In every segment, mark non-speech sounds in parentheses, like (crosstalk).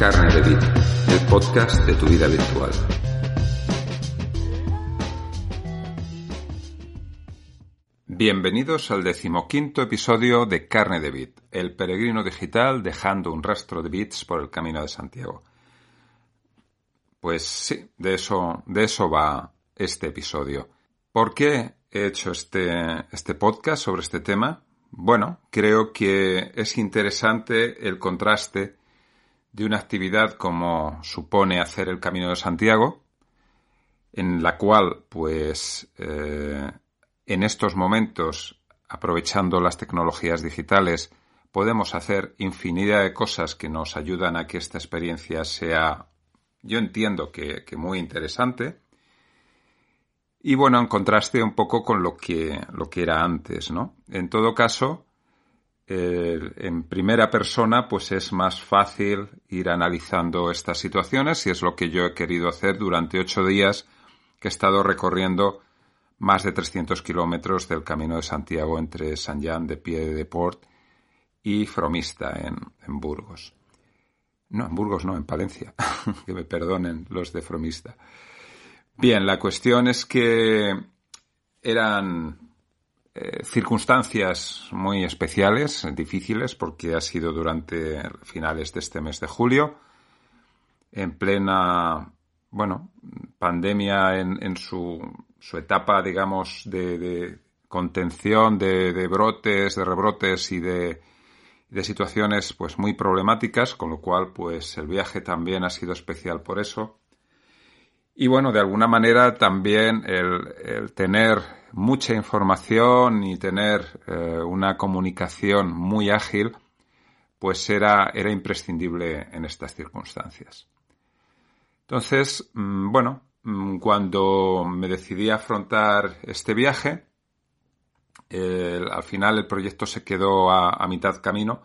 Carne de Vid, el podcast de tu vida virtual. Bienvenidos al decimoquinto episodio de Carne de Bit, el peregrino digital dejando un rastro de bits por el camino de Santiago. Pues sí, de eso, de eso va este episodio. ¿Por qué he hecho este, este podcast sobre este tema? Bueno, creo que es interesante el contraste de una actividad como supone hacer el Camino de Santiago, en la cual, pues, eh, en estos momentos, aprovechando las tecnologías digitales, podemos hacer infinidad de cosas que nos ayudan a que esta experiencia sea, yo entiendo que, muy interesante. Y bueno, en contraste un poco con lo que, lo que era antes, ¿no? En todo caso, en primera persona, pues es más fácil ir analizando estas situaciones y es lo que yo he querido hacer durante ocho días que he estado recorriendo más de 300 kilómetros del Camino de Santiago entre San Jean de Pie de Port y Fromista en, en Burgos. No, en Burgos no, en Palencia. (laughs) que me perdonen los de Fromista. Bien, la cuestión es que eran eh, circunstancias muy especiales, difíciles, porque ha sido durante finales de este mes de julio, en plena, bueno, pandemia en, su, su, etapa, digamos, de, contención de, brotes, de rebrotes y de situaciones pues muy problemáticas, con lo cual pues el viaje también ha sido especial por eso. Y bueno, de alguna manera también el, tener mucha información y tener eh, una comunicación muy ágil, pues era, era imprescindible en estas circunstancias. Entonces, mm, bueno, mm, cuando me decidí afrontar este viaje, al final el proyecto se quedó a, mitad camino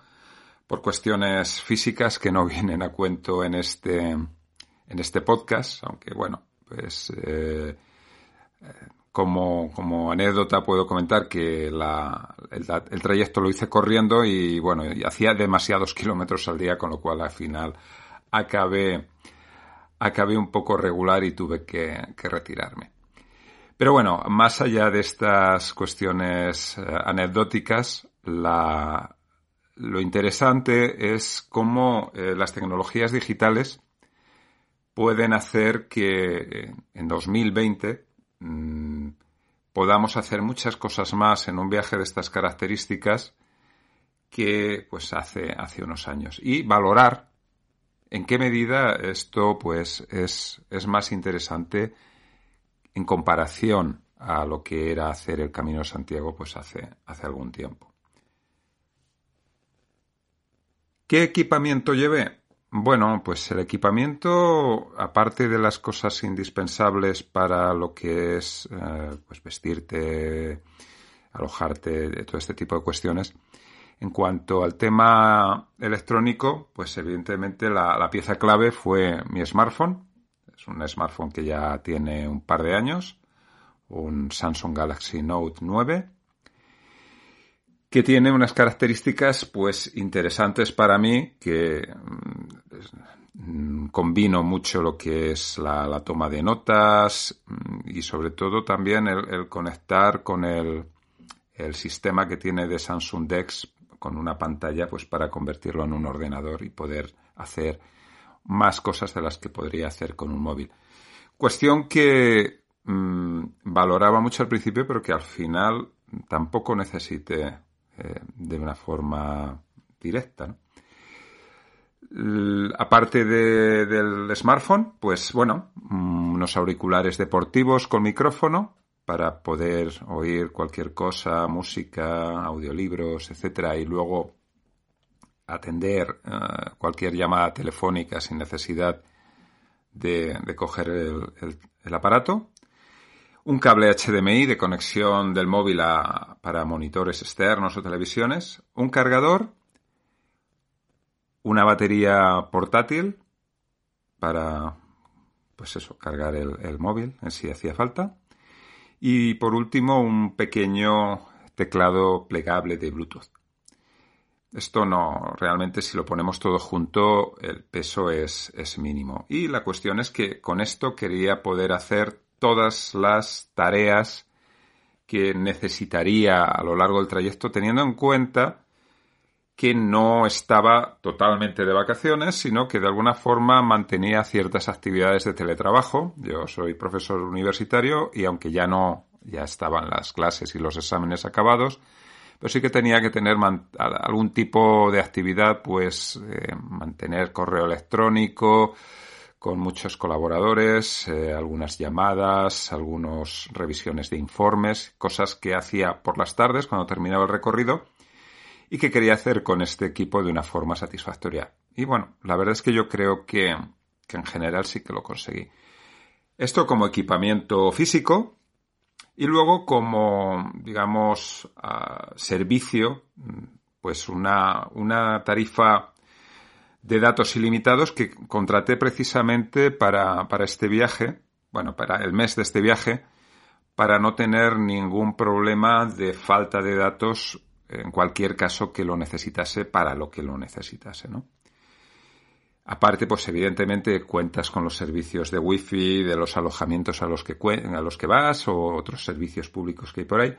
por cuestiones físicas que no (laughs) vienen a cuento en este, en este podcast, aunque bueno, pues eh, como, anécdota puedo comentar que el, trayecto lo hice corriendo y bueno, hacía demasiados (laughs) kilómetros al día, con lo cual al final acabé, acabé un poco regular y tuve que, retirarme. Pero bueno, más allá de estas cuestiones eh, anecdóticas, lo interesante es cómo eh, las tecnologías digitales pueden hacer que en 2020 mmm, podamos hacer muchas cosas más en un viaje de estas características que pues hace, hace unos años. Y valorar en qué medida esto pues es, es más interesante en comparación a lo que era hacer el Camino de Santiago pues hace, hace algún tiempo. ¿Qué equipamiento llevé? Bueno, pues el equipamiento, aparte de las cosas indispensables para lo que es eh, pues vestirte, alojarte, todo este tipo de cuestiones, en cuanto al tema electrónico, pues evidentemente la, la, pieza clave fue mi smartphone. Es un smartphone que ya tiene un par de años, un Samsung Galaxy Note 9 que tiene unas características pues interesantes para mí que mm, combino mucho lo que es la, toma de notas mm, y sobre todo también el, conectar con el, el, sistema que tiene de Samsung Dex con una pantalla pues para convertirlo en un ordenador y poder hacer más cosas de las que podría hacer con un móvil. Cuestión que mm, valoraba mucho al principio pero que al final tampoco necesite eh, de una forma directa. aparte del smartphone, pues bueno, mm, unos auriculares deportivos con micrófono para poder oír cualquier cosa, música, audiolibros, etcétera, y luego atender eh, cualquier llamada telefónica sin necesidad de, coger el, aparato. Un cable HDMI de conexión del móvil para monitores externos o televisiones. Un cargador una batería portátil para, pues eso, cargar el, móvil en si hacía falta. Y por último, un pequeño teclado plegable de Bluetooth. Esto no, realmente si lo ponemos todo junto, el peso es, es, mínimo. Y la cuestión es que con esto quería poder hacer todas las tareas que necesitaría a lo largo del trayecto, teniendo en cuenta que no estaba totalmente de vacaciones, sino que de alguna forma mantenía ciertas actividades de teletrabajo. Yo soy profesor universitario y aunque ya no, ya estaban las clases y los exámenes acabados, pero sí que tenía que tener algún tipo de actividad, pues eh, mantener correo electrónico con muchos colaboradores, eh, algunas llamadas, algunas revisiones de informes, cosas que hacía por las tardes cuando terminaba el recorrido y que quería hacer con este equipo de una forma satisfactoria. Y bueno, la verdad es que yo creo que, en general sí que lo conseguí. Esto como equipamiento físico y luego como, digamos, servicio, pues una, una tarifa de datos ilimitados que contraté precisamente para, para este viaje, bueno, para el mes de este viaje, para no tener ningún problema de falta de datos en cualquier caso que lo necesitase para lo que lo necesitase, ¿no? Aparte, pues evidentemente cuentas con los servicios de wifi, de los alojamientos a los que, a los que vas o otros servicios públicos que hay por ahí.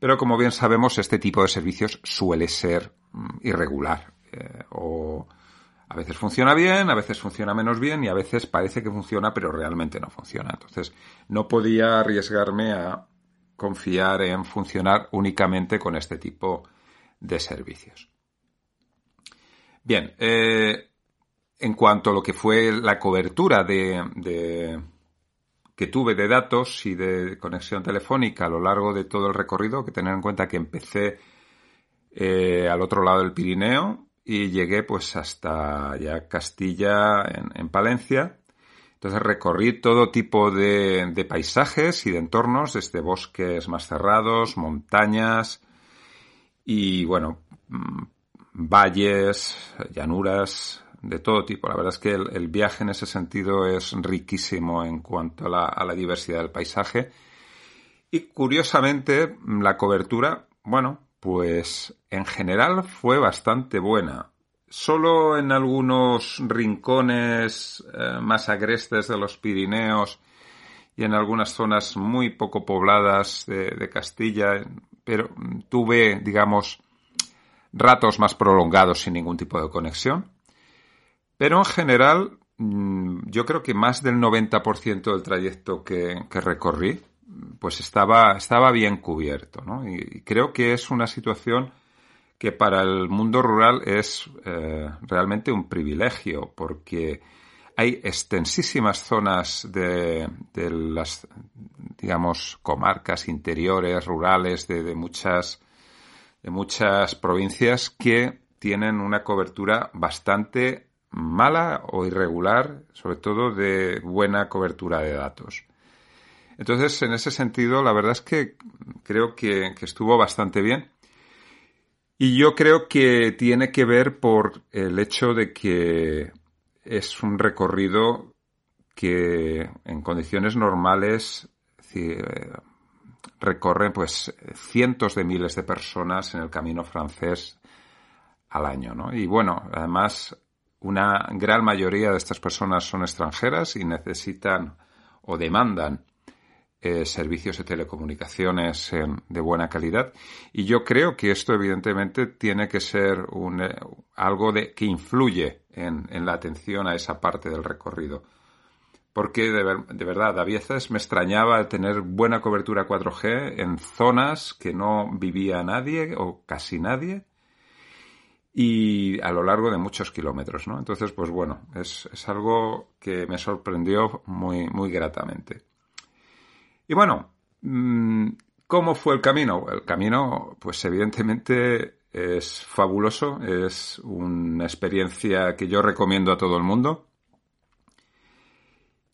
Pero como bien sabemos, este tipo de servicios suele ser mm, irregular. Eh, o a veces funciona bien, a veces funciona menos bien y a veces parece que funciona pero realmente no funciona. Entonces, no podía arriesgarme a confiar en funcionar únicamente con este tipo de servicios. Bien, eh, en cuanto a lo que fue la cobertura de, que tuve de datos y de conexión telefónica a lo largo de todo el recorrido, que tener en cuenta que empecé eh, al otro lado del Pirineo y llegué pues hasta ya Castilla en Palencia entonces recorrí todo tipo de, paisajes y de entornos, desde bosques más cerrados, montañas y, bueno, mm, valles, llanuras, de todo tipo. La verdad es que el, viaje en ese sentido es riquísimo en cuanto a la, a la diversidad del paisaje. Y curiosamente, la cobertura, bueno, pues en general fue bastante buena. Solo en algunos rincones eh, más agrestes de los Pirineos y en algunas zonas muy poco pobladas de, Castilla, pero tuve, digamos, ratos más prolongados sin ningún tipo de conexión. Pero en general, mm, yo creo que más del 90% del trayecto que, recorrí, pues estaba, estaba bien cubierto, ¿no? y creo que es una situación que para el mundo rural es eh, realmente un privilegio porque hay extensísimas zonas de, las, digamos, comarcas interiores, rurales, de, muchas, de muchas provincias que tienen una cobertura bastante mala o irregular, sobre todo de buena cobertura de datos. Entonces, en ese sentido, la verdad es que creo que estuvo bastante bien y yo creo que tiene que ver por el hecho de que es un recorrido que en condiciones normales recorren pues cientos de miles de personas en el camino francés al año, ¿no? Y bueno, además una gran mayoría de estas personas son extranjeras y necesitan o demandan eh, servicios de telecomunicaciones de buena calidad. Y yo creo que esto evidentemente tiene que ser un, eh, algo de, que influye en, la atención a esa parte del recorrido. Porque de, de, verdad, a veces me extrañaba tener buena cobertura 4G en zonas que no vivía nadie o casi nadie y a lo largo de muchos kilómetros, ¿no? Entonces, pues bueno, es, es algo que me sorprendió muy, muy gratamente. Y bueno, mm, ¿cómo fue el camino? El camino, pues evidentemente es fabuloso, es una experiencia que yo recomiendo a todo el mundo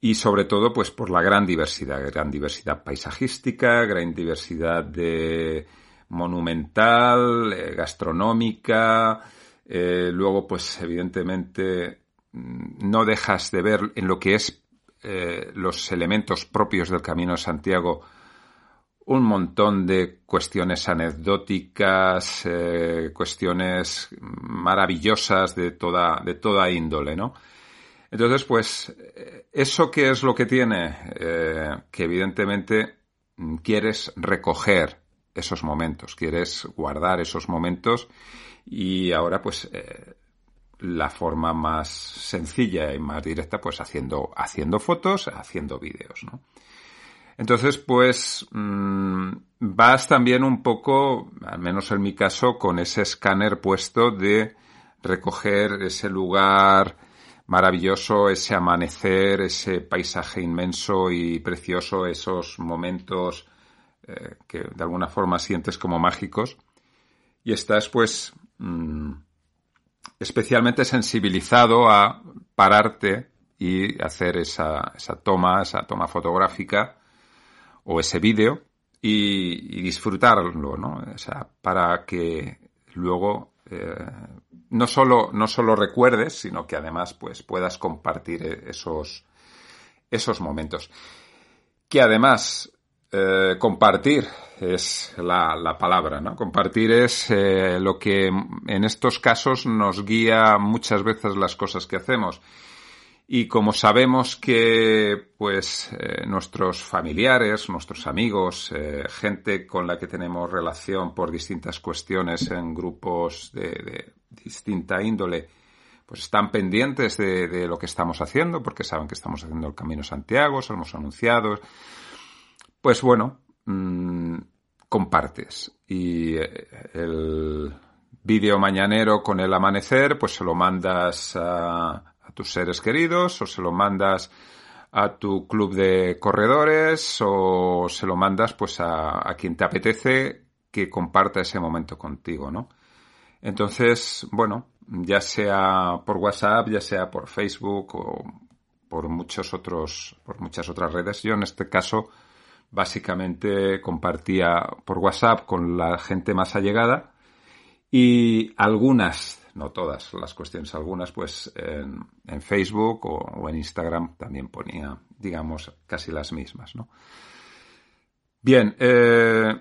y sobre todo pues por la gran diversidad, gran diversidad paisajística, gran diversidad de monumental, eh, gastronómica, eh, luego pues evidentemente mm, no dejas de ver en lo que es eh, los elementos propios del Camino de Santiago un montón de cuestiones anecdóticas, cuestiones maravillosas de toda, de toda índole, ¿no? Entonces, pues, ¿eso qué es lo que tiene? Eh, que evidentemente quieres recoger esos momentos, quieres guardar esos momentos y ahora, pues, eh, la forma más sencilla y más directa, pues, haciendo, haciendo fotos, haciendo vídeos, ¿no? Entonces, pues, mm, vas también un poco, al menos en mi caso, con ese escáner puesto de recoger ese lugar, maravilloso ese amanecer, ese paisaje inmenso y precioso, esos momentos eh, que de alguna forma sientes como mágicos. Y estás pues mm, especialmente sensibilizado a pararte y hacer esa, esa toma, esa toma fotográfica o ese vídeo y, disfrutarlo, ¿no? O sea, para que luego eh, no solo, no solo recuerdes, sino que además pues, puedas compartir e-, esos, esos momentos. Que además eh, compartir es la, la, palabra, ¿no? Compartir es eh, lo que en estos casos nos guía muchas veces las cosas que hacemos. Y como sabemos que, pues, eh, nuestros familiares, nuestros amigos, gente con la que tenemos relación por distintas cuestiones en grupos de distinta índole, pues están pendientes de, lo que estamos haciendo, porque saben que estamos haciendo el Camino Santiago, somos anunciados. Pues bueno, mm, compartes. Y eh, el vídeo mañanero con el amanecer, pues se lo mandas a, tus seres queridos o se lo mandas a tu club de corredores o se lo mandas pues a, a quien te apetece que comparta ese momento contigo, ¿no? Entonces, bueno, ya sea por WhatsApp, ya sea por Facebook o por muchos otros, por muchas otras redes. Yo en este caso básicamente compartía por WhatsApp con la gente más allegada y algunas, no todas las cuestiones, algunas pues en, Facebook o, en Instagram también ponía, digamos, casi las mismas, ¿no? Bien, eh,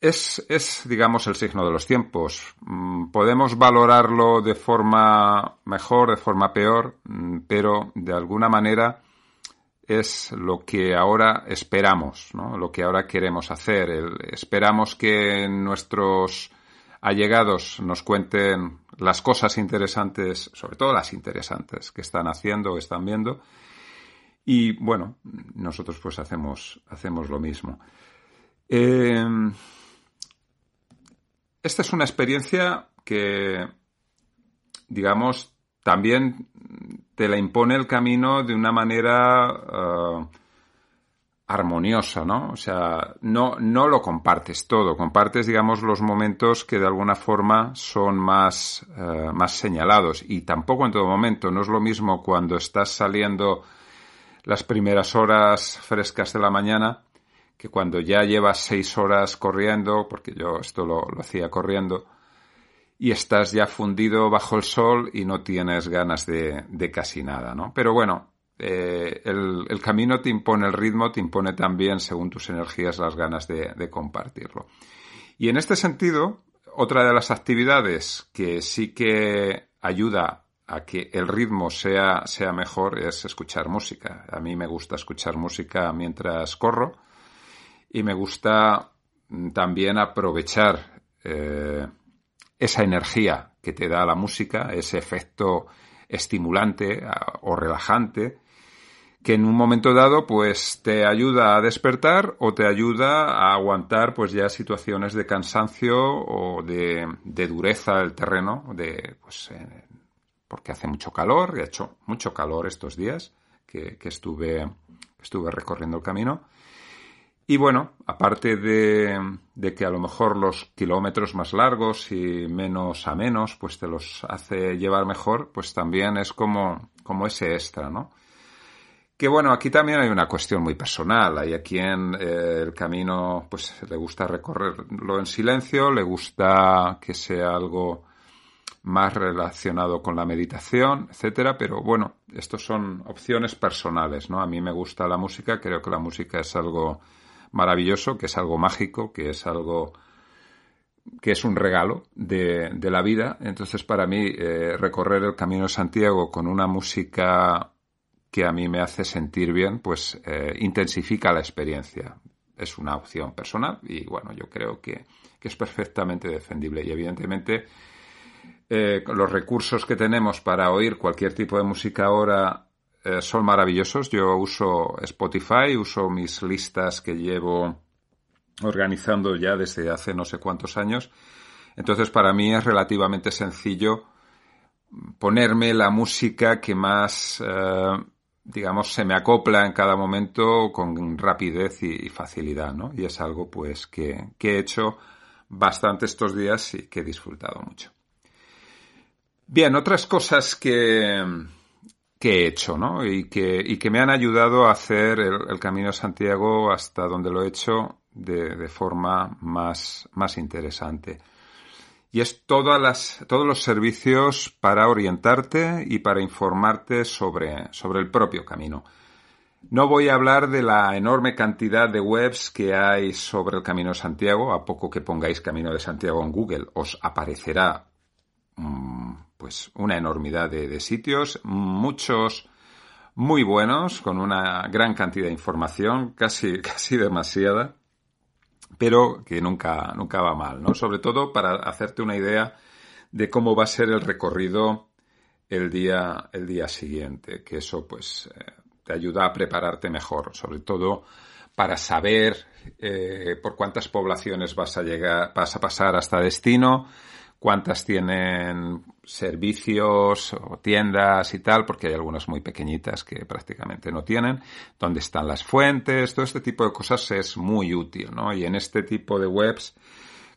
es, es, digamos, el signo de los tiempos. Mm, podemos valorarlo de forma mejor, de forma peor, mm, pero de alguna manera es lo que ahora esperamos, lo que ahora queremos hacer. esperamos que nuestros allegados nos cuenten las cosas interesantes, sobre todo las interesantes que están haciendo o están viendo. Y bueno, nosotros pues hacemos, hacemos lo mismo. Eh, esta es una experiencia que, digamos, también te la impone el camino de una manera eh, armoniosa, ¿no? O sea, no, no lo compartes todo, compartes, digamos, los momentos que de alguna forma son más, eh, más señalados y tampoco en todo momento. No es lo mismo cuando estás saliendo las primeras horas frescas de la mañana que cuando ya llevas seis horas corriendo, porque yo esto lo, hacía corriendo, y estás ya fundido bajo el sol y no tienes ganas de, casi nada, ¿no? Pero bueno, eh, el, camino te impone el ritmo, te impone también, según tus energías, las ganas de, compartirlo. Y en este sentido, otra de las actividades que sí que ayuda a que el ritmo sea, sea mejor es escuchar música. A mí me gusta escuchar música mientras corro y me gusta mm, también aprovechar eh, esa energía que te da la música, ese efecto estimulante o relajante que en un momento dado pues te ayuda a despertar o te ayuda a aguantar pues ya situaciones de cansancio o de, dureza del terreno, de pues eh, porque hace mucho calor, y ha hecho mucho calor estos días que, estuve, estuve recorriendo el camino. Y bueno, aparte de, de, que a lo mejor los kilómetros más largos y menos a menos, pues te los hace llevar mejor, pues también es como, como ese extra, ¿no? Que bueno, aquí también hay una cuestión muy personal. Hay a quien eh, el camino pues le gusta recorrerlo en silencio, le gusta que sea algo más relacionado con la meditación, etcétera, pero bueno, estos son opciones personales, ¿no? A mí me gusta la música, creo que la música es algo maravilloso, que es algo mágico, que es algo que es un regalo de, la vida. Entonces, para mí, eh, recorrer el Camino de Santiago con una música que a mí me hace sentir bien, pues eh, intensifica la experiencia. Es una opción personal y bueno, yo creo que, es perfectamente defendible y evidentemente eh, los recursos que tenemos para oír cualquier tipo de música ahora eh, son maravillosos. Yo uso Spotify, uso mis listas que llevo organizando ya desde hace no sé cuántos años. Entonces para mí es relativamente sencillo ponerme la música que más digamos, se me acopla en cada momento con rapidez y, facilidad, ¿no? Y es algo, pues, que, he hecho bastante estos días y que he disfrutado mucho. Bien, otras cosas que, que he hecho, ¿no? Y que, y que me han ayudado a hacer el, Camino de Santiago hasta donde lo he hecho de, de forma más, más interesante y es todas las, todos los servicios para orientarte y para informarte sobre, sobre el propio camino. No voy a hablar de la enorme cantidad de webs que hay sobre el Camino de Santiago. A poco que pongáis Camino de Santiago en Google, os aparecerá pues una enormidad de, de sitios, muchos muy buenos, con una gran cantidad de información, (laughs) casi, casi demasiada pero que nunca, nunca va mal, ¿no? Sobre todo para hacerte una idea de cómo va a ser el recorrido el día, el día siguiente, que eso pues eh, te ayuda a prepararte mejor, sobre todo para saber eh, por cuántas poblaciones vas a llegar, vas a pasar hasta destino, cuántas tienen servicios o tiendas y tal, porque hay algunas muy pequeñitas que prácticamente no tienen, dónde están las fuentes, todo este tipo de cosas es muy útil, ¿no? Y en este tipo de webs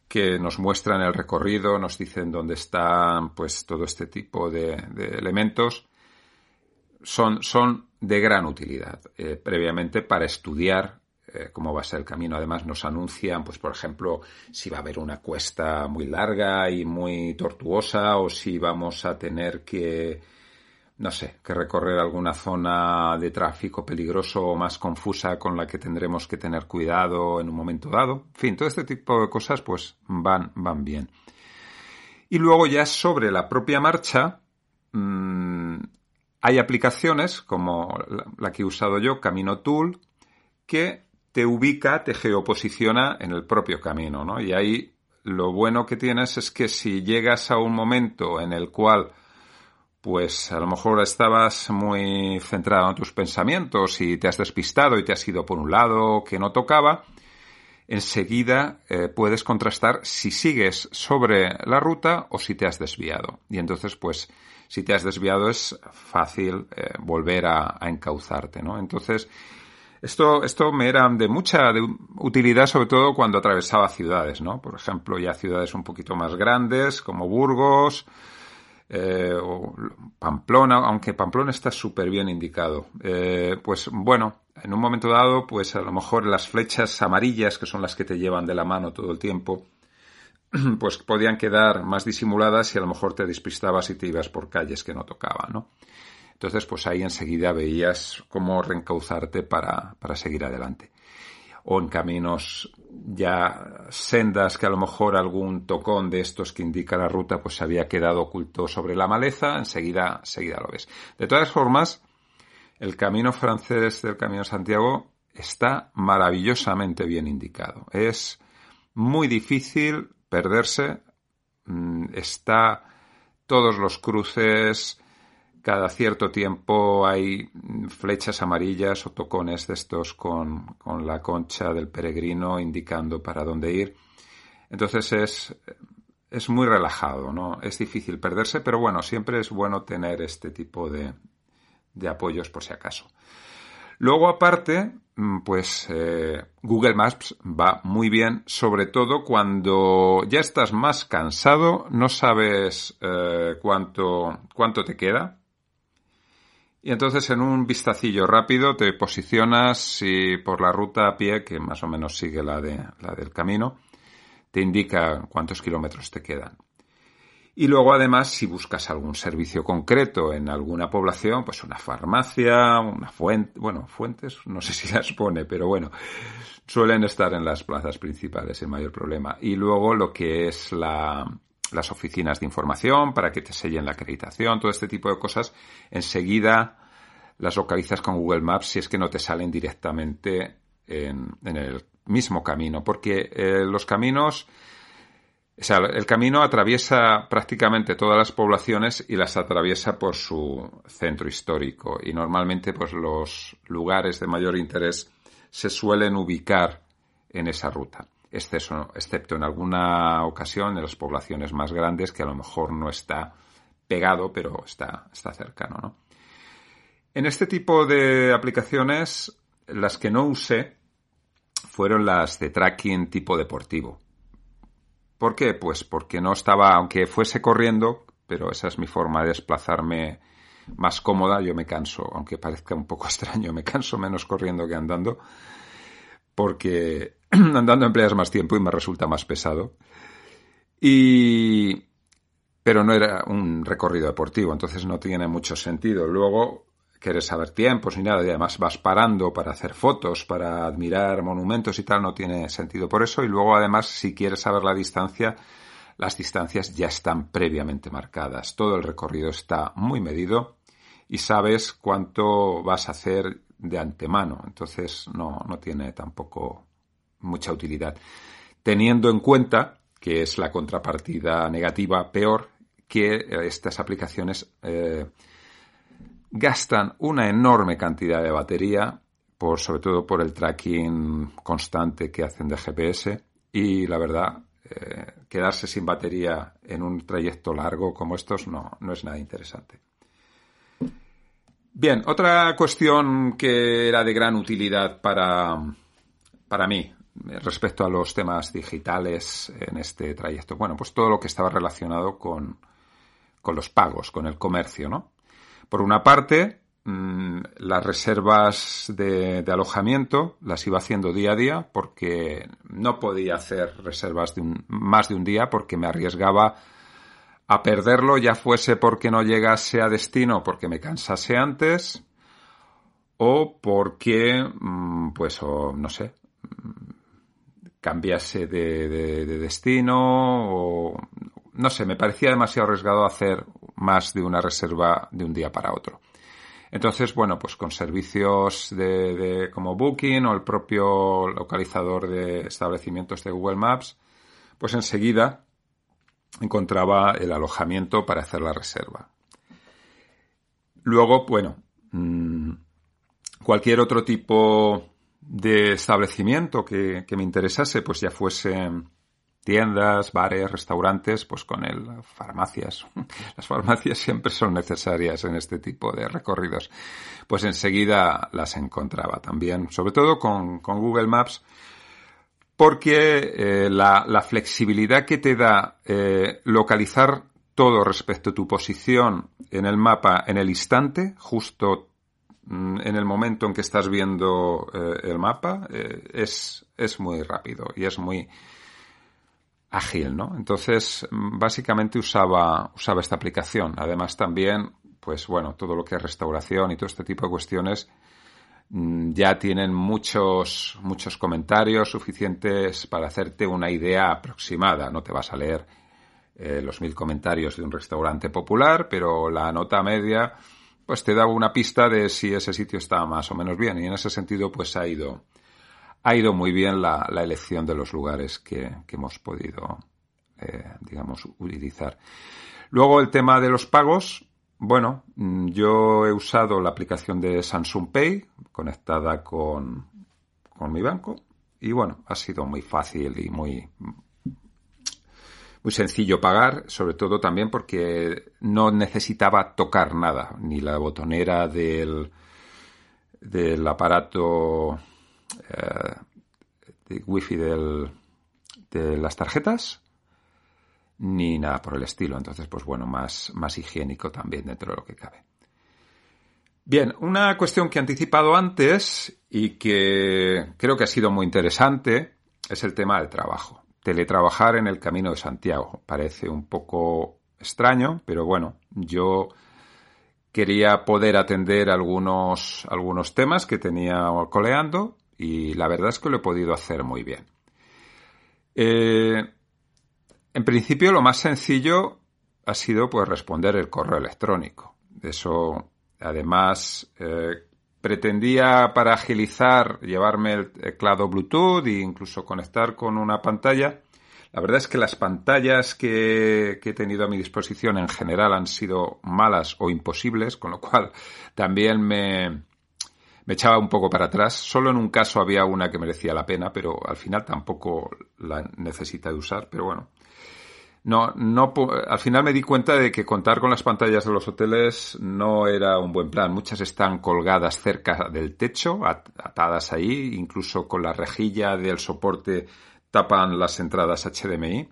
que nos muestran el recorrido, nos dicen dónde están, pues, todo este tipo de, elementos, son, son de gran utilidad, eh, previamente para estudiar eh, cómo va a ser el camino. Además, nos anuncian, pues, por ejemplo, si va a haber una cuesta muy larga y muy tortuosa o si vamos a tener que, no sé, que recorrer alguna zona de tráfico peligroso o más confusa con la que tendremos que tener cuidado en un momento dado. En fin, todo este tipo de cosas, pues, van, van bien. Y luego ya sobre la propia marcha, mm, hay aplicaciones como la que he usado yo, Camino Tool, que te ubica, te geoposiciona en el propio camino, ¿no? Y ahí lo bueno que tienes es que si llegas a un momento en el cual pues a lo mejor estabas muy centrado en tus pensamientos y te has despistado y te has ido por un lado que no tocaba, enseguida eh, puedes contrastar si sigues sobre la ruta o si te has desviado. Y entonces, pues, si te has desviado es fácil eh, volver a, a, encauzarte, ¿no? Entonces, esto, esto me era de mucha utilidad, sobre todo cuando atravesaba ciudades, ¿no? Por ejemplo, ya ciudades un poquito más grandes, como Burgos, eh, o Pamplona, aunque Pamplona está súper bien indicado. Eh, pues bueno, en un momento dado, pues a lo mejor las flechas amarillas, que son las que te llevan de la mano todo el tiempo, (clears throat) pues podían quedar más disimuladas y a lo mejor te despistabas y te ibas por calles que no tocaban, ¿no? Entonces, pues ahí enseguida veías cómo reencauzarte para, para seguir adelante. O en caminos ya sendas que a lo mejor algún tocón de estos que indica la ruta pues se había quedado oculto sobre la maleza, enseguida, enseguida lo ves. De todas formas, el camino francés del Camino Santiago está maravillosamente bien indicado. Es muy difícil perderse. Mm, está todos los cruces, cada cierto tiempo hay flechas amarillas o tocones de estos con, con la concha del peregrino indicando para dónde ir. Entonces es, es muy relajado, ¿no? Es difícil perderse, pero bueno, siempre es bueno tener este tipo de, de apoyos por si acaso. Luego, aparte, mm, pues eh, Google Maps va muy bien, sobre todo cuando ya estás más cansado, no sabes eh, cuánto, cuánto te queda. Y entonces en un vistacillo rápido te posicionas y por la ruta a pie, que más o menos sigue la, de, la del camino, te indica cuántos kilómetros te quedan. Y luego, además, si buscas algún servicio concreto en alguna población, pues una farmacia, una fuente, bueno, fuentes, no sé si las pone, pero bueno, suelen estar en las plazas principales el mayor problema. Y luego lo que es la, las oficinas de información para que te sellen la acreditación, todo este tipo de cosas, enseguida las localizas con Google Maps si es que no te salen directamente en, el mismo camino, porque eh, los caminos, o sea, el camino atraviesa prácticamente todas las poblaciones y las atraviesa por su centro histórico y normalmente pues los lugares de mayor interés se suelen ubicar en esa ruta, excepto en alguna ocasión en las poblaciones más grandes que a lo mejor no está pegado, pero está, está cercano, ¿no? En este tipo de aplicaciones, las que no usé, fueron las de tracking tipo deportivo. ¿Por qué? Pues porque no estaba, aunque fuese corriendo, pero esa es mi forma de desplazarme más cómoda, yo me canso, aunque parezca un poco (laughs) extraño, me canso menos corriendo que andando, porque (clears throat) andando empleas más tiempo y me resulta más pesado. Y pero no era un recorrido deportivo, entonces no tiene mucho sentido. Luego quieres saber tiempos ni nada, y además vas parando para hacer fotos, para admirar monumentos y tal, no tiene sentido por eso. Y luego, además, si quieres saber la distancia, las distancias ya están previamente marcadas. Todo el recorrido está muy medido y sabes cuánto vas a hacer de antemano. Entonces, no, no tiene tampoco mucha utilidad. Teniendo en cuenta que es la contrapartida negativa peor que estas aplicaciones eh, gastan una enorme cantidad de batería, por, sobre todo por el tracking constante que hacen de GPS y la verdad, eh, quedarse sin batería en un trayecto largo como estos no, no es nada interesante. Bien, otra cuestión que era de gran utilidad para, para mí respecto a los temas digitales en este trayecto. Bueno, pues todo lo que estaba relacionado con, con los pagos, con el comercio, ¿no? Por una parte, mm, las reservas de, alojamiento las iba haciendo día a día porque no podía hacer reservas de más de un día porque me arriesgaba a perderlo, ya fuese porque no llegase a destino porque me cansase antes o porque, mm, pues, no sé, cambiase de, de, destino o no sé, me parecía demasiado arriesgado hacer más de una reserva de un día para otro. Entonces, bueno, pues con servicios de, como Booking o el propio localizador de establecimientos de Google Maps, pues enseguida encontraba el alojamiento para hacer la reserva. Luego, bueno, mm, cualquier otro tipo de establecimiento que, que me interesase, pues ya fuese tiendas, bares, restaurantes, pues con el farmacias. (laughs) Las farmacias siempre son necesarias en este tipo de recorridos. Pues enseguida las encontraba también, sobre todo con, Google Maps, porque eh, la, flexibilidad que te da eh, localizar todo respecto a tu posición en el mapa en el instante, justo en el momento en que estás viendo eh, el mapa, es, es muy rápido y es muy, ágil, ¿no? Entonces, básicamente usaba, usaba esta aplicación. Además, también, pues bueno, todo lo que es restauración y todo este tipo de cuestiones mm, ya tienen muchos, muchos comentarios suficientes para hacerte una idea aproximada. No te vas a leer eh, los mil comentarios de un restaurante popular, pero la nota media, pues te da una pista de si ese sitio está más o menos bien. Y en ese sentido, pues ha ido, ha ido muy bien la, elección de los lugares que, hemos podido, eh, digamos, utilizar. Luego el tema de los pagos, bueno, mm, yo he usado la aplicación de Samsung Pay conectada con, con mi banco y bueno, ha sido muy fácil y muy, muy sencillo pagar, sobre todo también porque no necesitaba tocar nada, ni la botonera del, del aparato eh, de wifi del, de las tarjetas, ni nada por el estilo. Entonces, pues bueno, más, más higiénico también dentro de lo que cabe. Bien, una cuestión que he anticipado antes y que creo que ha sido muy interesante es el tema del trabajo teletrabajar en el Camino de Santiago. Parece un poco extraño, pero bueno, yo quería poder atender algunos, algunos temas que tenía coleando y la verdad es que lo he podido hacer muy bien. Eh, en principio lo más sencillo ha sido pues responder el correo electrónico. Eso además eh, Pretendía para agilizar llevarme el teclado Bluetooth e incluso conectar con una pantalla. La verdad es que las pantallas que, he tenido a mi disposición en general han sido malas o imposibles, con lo cual también me, echaba un poco para atrás. Solo en un caso había una que merecía la pena, pero al final tampoco la necesita de usar. Pero bueno, no, no, al final me di cuenta de que contar con las pantallas de los hoteles no era un buen plan. Muchas están colgadas cerca del techo, atadas ahí, incluso con la rejilla del soporte tapan las entradas HDMI.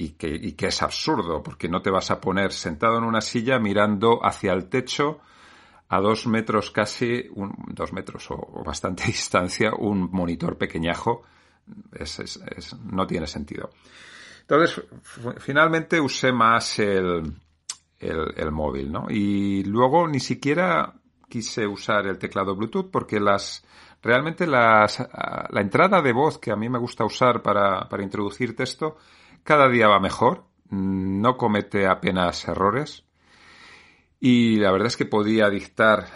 Y que, y que es absurdo, porque no te vas a poner sentado en una silla mirando hacia el techo a dos metros casi, un, dos metros o, bastante (laughs) distancia, un monitor pequeñajo. no tiene sentido. Entonces, finalmente usé más el, el, móvil, ¿no? Y luego ni siquiera quise usar el teclado Bluetooth porque las realmente las, la entrada de voz que a mí me gusta usar para, para introducir texto cada día va mejor, no comete apenas errores y la verdad es que podía dictar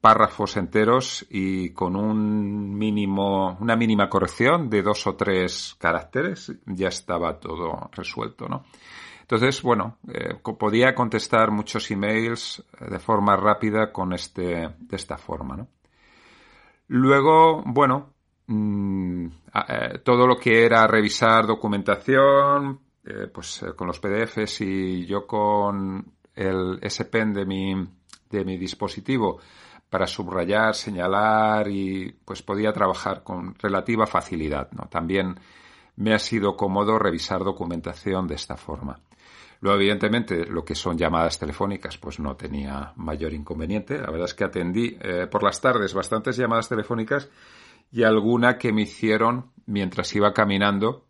párrafos enteros y con un mínimo, una mínima corrección de dos o tres caracteres ya estaba todo resuelto, ¿no? Entonces, bueno, eh, podía contestar muchos emails eh, de forma rápida con este, de esta forma, ¿no? Luego, bueno, mm, eh, todo lo que era revisar documentación, pues con los PDFs y yo con el S Pen de mi, de mi dispositivo, para subrayar, señalar y pues podía trabajar con relativa facilidad. ¿no? También me ha sido cómodo revisar documentación de esta forma. Luego, evidentemente, lo que son llamadas telefónicas, pues no tenía mayor inconveniente. La verdad es que atendí eh, por las tardes bastantes llamadas telefónicas y alguna que me hicieron mientras iba caminando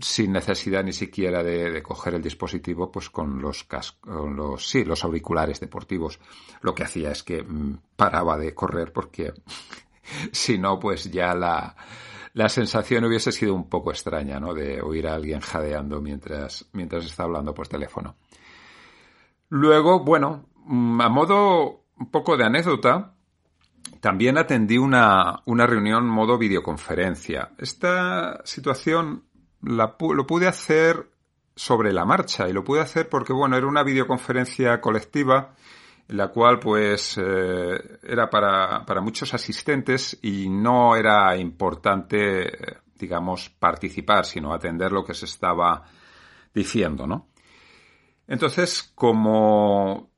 sin necesidad ni siquiera de, coger el dispositivo pues con los con los sí los auriculares deportivos. Lo que hacía es que mm, paraba de correr porque (laughs) si no pues ya la la sensación hubiese sido un poco extraña no de oír a alguien jadeando mientras mientras está hablando por teléfono. Luego bueno mm, a modo un poco de anécdota también atendí una, una reunión modo videoconferencia. Esta situación lo pude hacer sobre la marcha y lo pude hacer porque, bueno, era una videoconferencia colectiva la cual pues eh, era para, para, muchos asistentes y no era importante, digamos, participar, sino atender lo que se estaba diciendo, ¿no? Entonces, como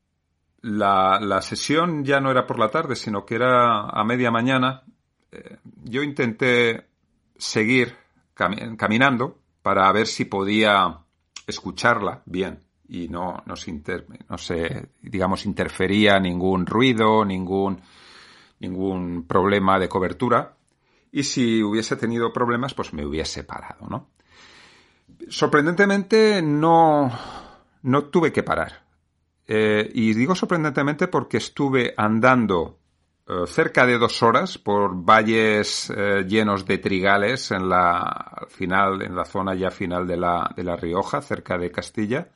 la, la sesión ya no era por la tarde, sino que era a media mañana, eh, yo intenté seguir caminando para ver si podía escucharla bien y no, no, se, no se, digamos, interfería ningún ruido, ningún, ningún problema de cobertura. Y si hubiese tenido problemas, pues me hubiese parado, ¿no? Sorprendentemente no, no tuve que parar. Eh, y digo sorprendentemente porque estuve andando cerca de dos horas por valles eh, llenos de trigales en la final, en la zona ya final de la, de la Rioja, cerca de Castilla.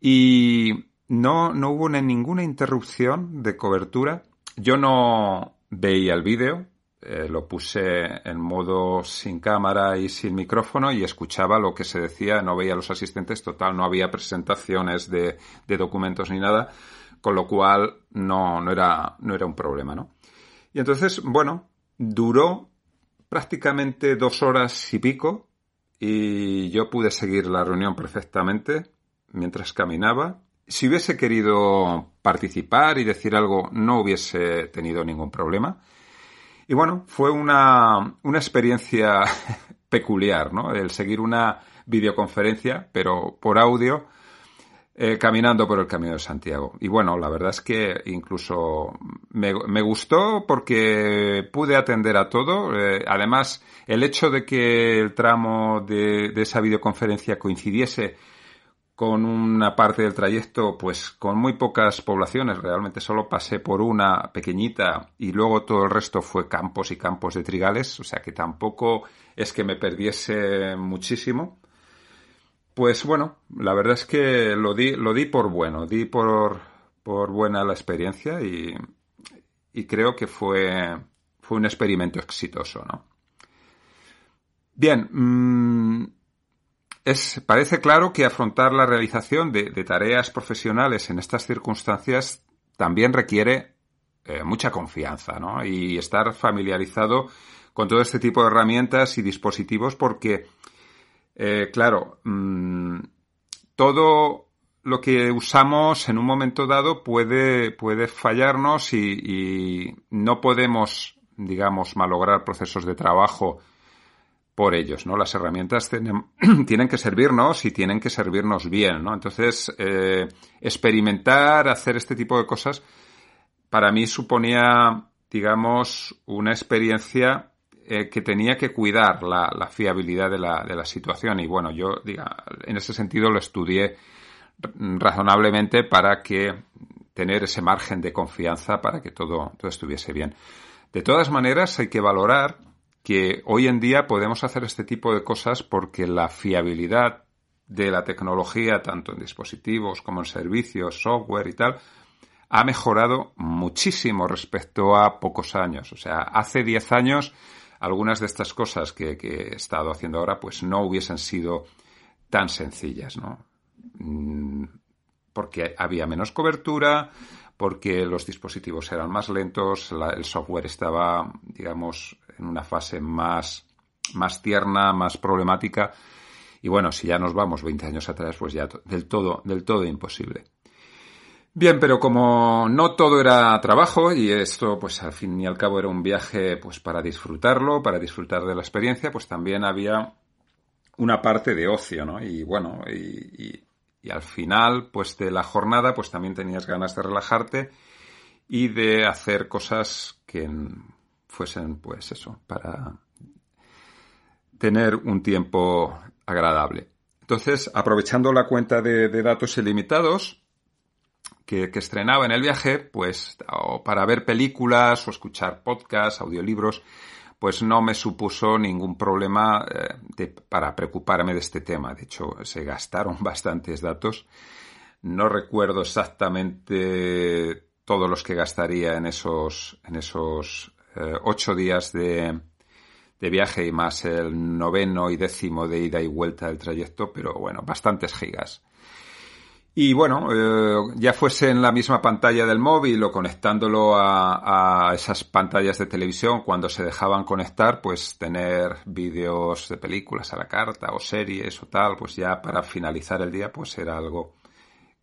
Y no, no hubo ninguna interrupción de cobertura. Yo no veía el vídeo. eh, lo puse en modo sin cámara y sin micrófono y escuchaba lo que se decía, no veía a los asistentes, total, no había presentaciones de, de documentos ni nada, con lo cual no, no, era, no era un problema, ¿no? Y entonces, bueno, duró prácticamente dos horas y pico y yo pude seguir la reunión perfectamente mientras caminaba. Si hubiese querido participar y decir algo, no hubiese tenido ningún problema. Y bueno, fue una, una experiencia (laughs) peculiar, ¿no? El seguir una videoconferencia, pero por audio, eh, caminando por el Camino de Santiago. Y bueno, la verdad es que incluso me, gustó porque pude atender a todo. Eh, además, el hecho de que el tramo de esa videoconferencia coincidiese con una parte del trayecto, pues con muy pocas poblaciones, realmente solo pasé por una pequeñita y luego todo el resto fue campos y campos de trigales, o sea que tampoco es que me perdiese muchísimo. Pues bueno, la verdad es que lo di, lo di por bueno, di por, por buena la experiencia y, creo que fue, fue un experimento exitoso, ¿no? Bien, mmm, es, parece claro que afrontar la realización de, de, tareas profesionales en estas circunstancias también requiere eh, mucha confianza, ¿no? Y estar familiarizado con todo este tipo de herramientas y dispositivos porque eh, claro, mmm, todo lo que usamos en un momento dado puede, puede fallarnos y, no podemos, digamos, malograr procesos de trabajo por ellos, ¿no? Las herramientas tienen, (clears throat) tienen que servirnos y tienen que servirnos bien, ¿no? Entonces, eh, experimentar, hacer este tipo de cosas, para mí suponía, digamos, una experiencia eh, que tenía que cuidar la, fiabilidad de la, de la, situación. Y bueno, yo diga, en ese sentido lo estudié razonablemente para que tener ese margen de confianza para que todo, todo estuviese bien. De todas maneras, hay que valorar que hoy en día podemos hacer este tipo de cosas porque la fiabilidad de la tecnología, tanto en dispositivos como en servicios, software y tal, ha mejorado muchísimo respecto a pocos años. O sea, hace 10 años algunas de estas cosas que, he estado haciendo ahora pues no hubiesen sido tan sencillas, ¿no? Mm, porque había menos cobertura, porque los dispositivos eran más lentos, el software estaba, digamos, en una fase más, más tierna, más problemática. Y bueno, si ya nos vamos 20 años atrás, pues ya del todo, del todo imposible. Bien, pero como no todo era trabajo y esto pues al fin y al cabo era un viaje pues para disfrutarlo, para disfrutar de la experiencia, pues también había una parte de ocio, ¿no? Y bueno, y, al final pues de la jornada pues también tenías ganas de relajarte y de hacer cosas que fuesen pues eso, para tener un tiempo agradable. Entonces, aprovechando la cuenta de datos ilimitados, que, estrenaba en el viaje, pues, para ver películas o escuchar podcasts, audiolibros, pues no me supuso ningún problema eh, para preocuparme de este tema. De hecho, se gastaron (laughs) bastantes datos. No recuerdo exactamente todos los que gastaría en esos, en esos eh, ocho días de, de viaje y más el noveno y décimo de ida y vuelta del trayecto, pero bueno, bastantes gigas. Y bueno, eh, ya fuese en la misma pantalla del móvil o conectándolo a, a, esas pantallas de televisión cuando se dejaban conectar, pues tener vídeos de películas a la carta o series o tal, pues ya para finalizar el día pues era algo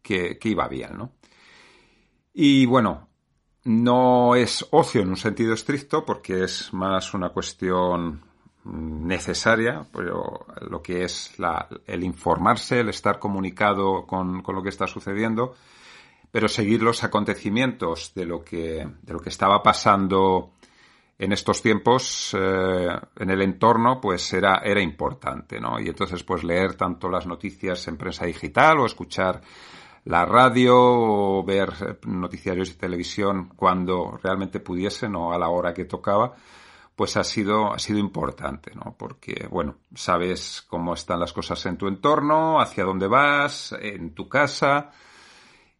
que, que iba bien, ¿no? Y bueno, no es ocio en un sentido estricto porque es más una cuestión necesaria, pero lo que es la, el informarse, el estar comunicado con, con, lo que está sucediendo, pero seguir los acontecimientos de lo que, de lo que estaba pasando en estos tiempos eh, en el entorno, pues era, era importante, ¿no? Y entonces, pues leer tanto las noticias en prensa digital o escuchar la radio o ver noticiarios de televisión cuando realmente pudiesen o a la hora que tocaba, pues ha sido, ha sido importante, ¿no? Porque, bueno, sabes cómo están las cosas en tu entorno, hacia dónde vas, en tu casa.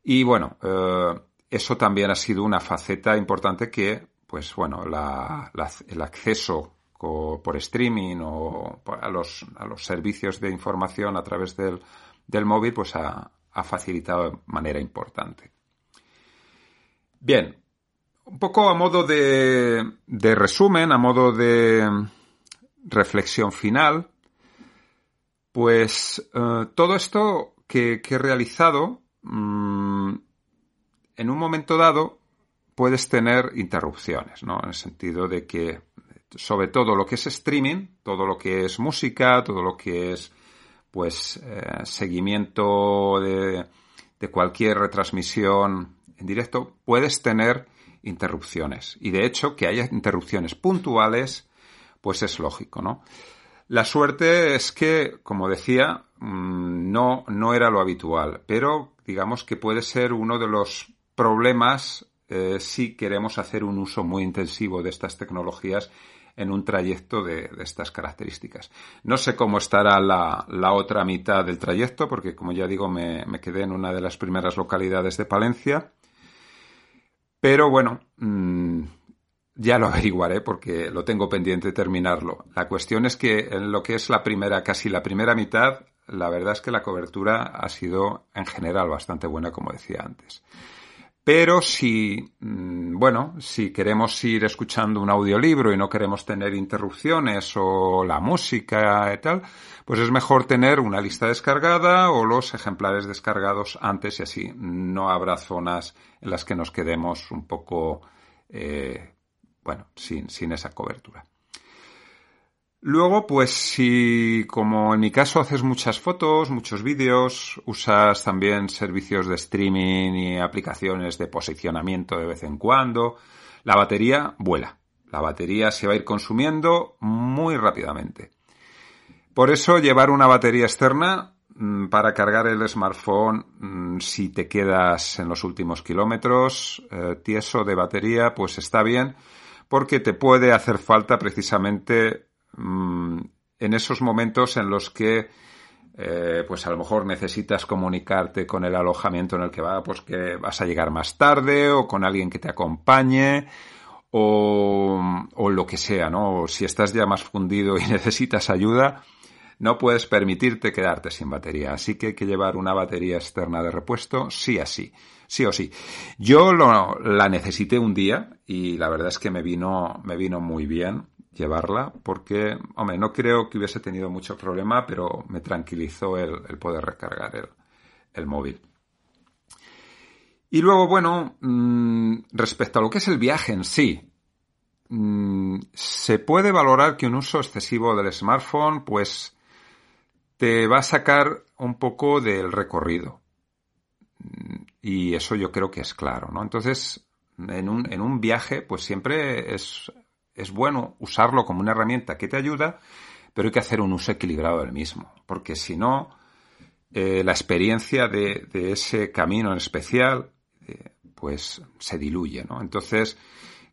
Y bueno, eh, eso también ha sido una faceta importante que, pues bueno, el acceso por streaming o a los, a los servicios de información a través del, del móvil, pues ha, ha facilitado de manera importante. Bien, un poco a modo de, de resumen, a modo de reflexión final, pues eh, todo esto que, he realizado, mm, en un momento dado puedes tener interrupciones, ¿no? En el sentido de que, sobre todo lo que es streaming, todo lo que es música, todo lo que es, pues, eh, seguimiento de, de cualquier retransmisión en directo, puedes tener interrupciones. Y de hecho, que haya interrupciones puntuales, pues es lógico, ¿no? La suerte es que, como decía, mm, no, no era lo habitual, pero digamos que puede ser uno de los problemas eh, si queremos hacer un uso muy intensivo de estas tecnologías en un trayecto de, estas características. No sé cómo estará la, la, otra mitad del trayecto, porque como ya digo, me, me, quedé en una de las primeras localidades de Palencia. Pero bueno, mm, ya lo (laughs) averiguaré porque lo tengo pendiente de terminarlo. La cuestión es que en lo que es la primera, casi la primera mitad, la verdad es que la cobertura ha sido en general bastante buena, como decía antes. Pero si, mm, bueno, si queremos ir escuchando un audiolibro y no queremos tener interrupciones o la música y tal, pues es mejor tener una lista descargada o los ejemplares descargados antes y así no habrá zonas en las que nos quedemos un poco eh, bueno, sin, sin esa cobertura. Luego, pues si como en mi caso haces muchas fotos, muchos vídeos, usas también servicios de streaming y aplicaciones de posicionamiento de vez en cuando, la batería vuela. La batería se va a ir consumiendo muy rápidamente. Por eso llevar una batería externa mm, para cargar el smartphone mm, si te quedas en los últimos kilómetros eh, tieso de batería, pues está bien porque te puede hacer falta precisamente mm, en esos momentos en los que eh, pues a lo mejor necesitas comunicarte con el alojamiento en el que va, pues que vas a llegar más tarde o con alguien que te acompañe o, o lo que sea, ¿no? O si estás ya más fundido y (laughs) necesitas ayuda, no puedes permitirte quedarte sin batería. Así que hay que llevar una batería externa de repuesto, sí así sí o sí. Yo lo, la necesité un día y la verdad es que me vino, me vino muy bien llevarla porque, hombre, no creo que hubiese tenido mucho problema, pero me tranquilizó el, poder recargar el, móvil. Y luego, bueno, mm, respecto a lo que es el viaje en sí, mm, se puede valorar que un uso excesivo del smartphone, pues, te va a sacar un poco del recorrido. Y eso yo creo que es claro, ¿no? Entonces, en un, en un viaje, pues siempre es, es bueno usarlo como una herramienta que te ayuda, pero hay que hacer un uso equilibrado del mismo, porque si no, eh, la experiencia de, ese camino en especial, eh, pues se diluye, ¿no? Entonces,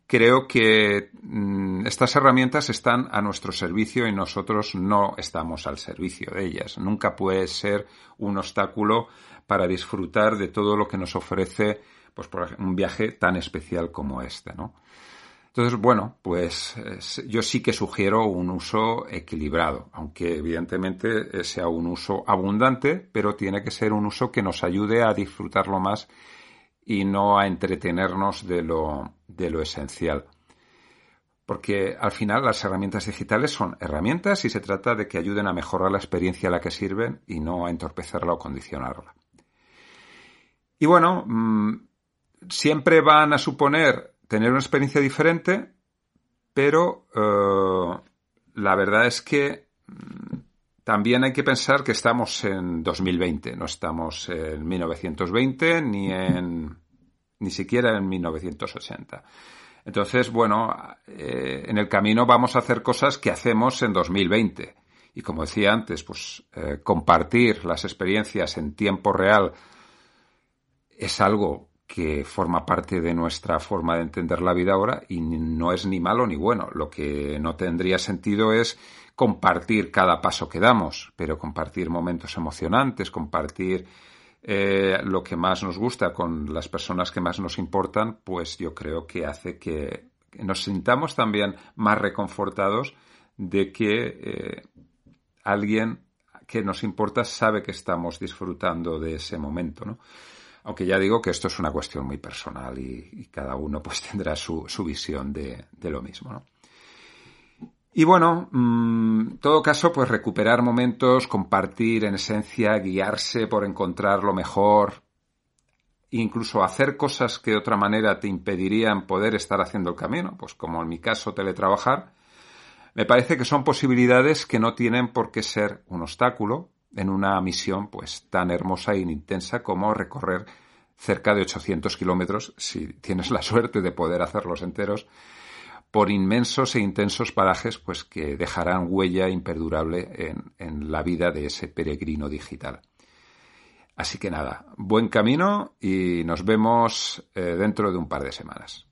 creo que mm, estas herramientas están a nuestro servicio y nosotros no estamos al servicio de ellas. Nunca puede ser un obstáculo para disfrutar de todo lo que nos ofrece pues, por un viaje tan especial como este, ¿no? Entonces, bueno, pues yo sí que sugiero un uso equilibrado, aunque evidentemente sea un uso abundante, pero tiene que ser un uso que nos ayude a disfrutarlo más y no a entretenernos de lo, de lo esencial. Porque al final las herramientas digitales son herramientas y se trata de que ayuden a mejorar la experiencia a la que sirven y no a entorpecerla o condicionarla. Y bueno, mm, siempre van a suponer tener una experiencia diferente, pero eh, la verdad es que mm, también hay que pensar que estamos en 2020, no estamos en 1920 ni en ni siquiera en 1980. Entonces, bueno, eh, en el camino vamos a hacer cosas que hacemos en 2020. Y como decía antes, pues eh, compartir las experiencias en tiempo real es algo que forma parte de nuestra forma de entender la vida ahora y no es ni malo ni bueno. Lo que no tendría sentido es compartir cada paso que damos, pero compartir momentos emocionantes, compartir eh, lo que más nos gusta con las personas que más nos importan, pues yo creo que hace que, nos sintamos también más reconfortados de que eh, alguien que nos importa sabe que estamos disfrutando de ese momento, ¿no? Aunque ya digo que esto es una cuestión muy personal y, cada uno pues (laughs) tendrá su, visión de, lo mismo, ¿no? Y bueno, mm, en todo caso, pues recuperar momentos, compartir en esencia, guiarse por encontrar lo mejor, incluso hacer cosas que de otra manera te impedirían poder estar haciendo el camino, pues como en mi caso teletrabajar, me parece que son posibilidades que no tienen por qué ser un obstáculo en una misión pues tan hermosa e intensa como recorrer cerca de 800 kilómetros, si tienes la suerte de poder hacerlos enteros, por inmensos e intensos parajes pues que dejarán huella imperdurable en, en la vida de ese peregrino digital. Así que nada, buen camino y nos vemos eh, dentro de un par de semanas.